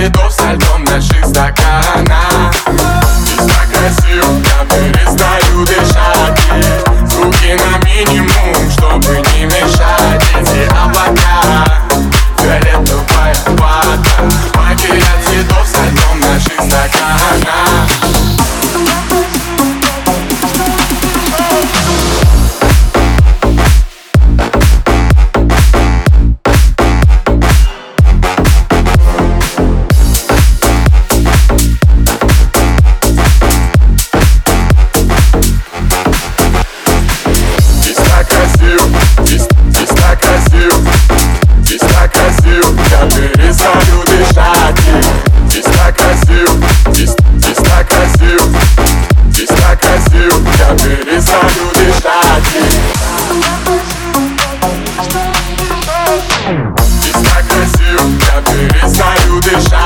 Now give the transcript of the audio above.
следов со льдом наших стаканах Здесь так красиво, я Está cresceu, que a Teresa saiu deixar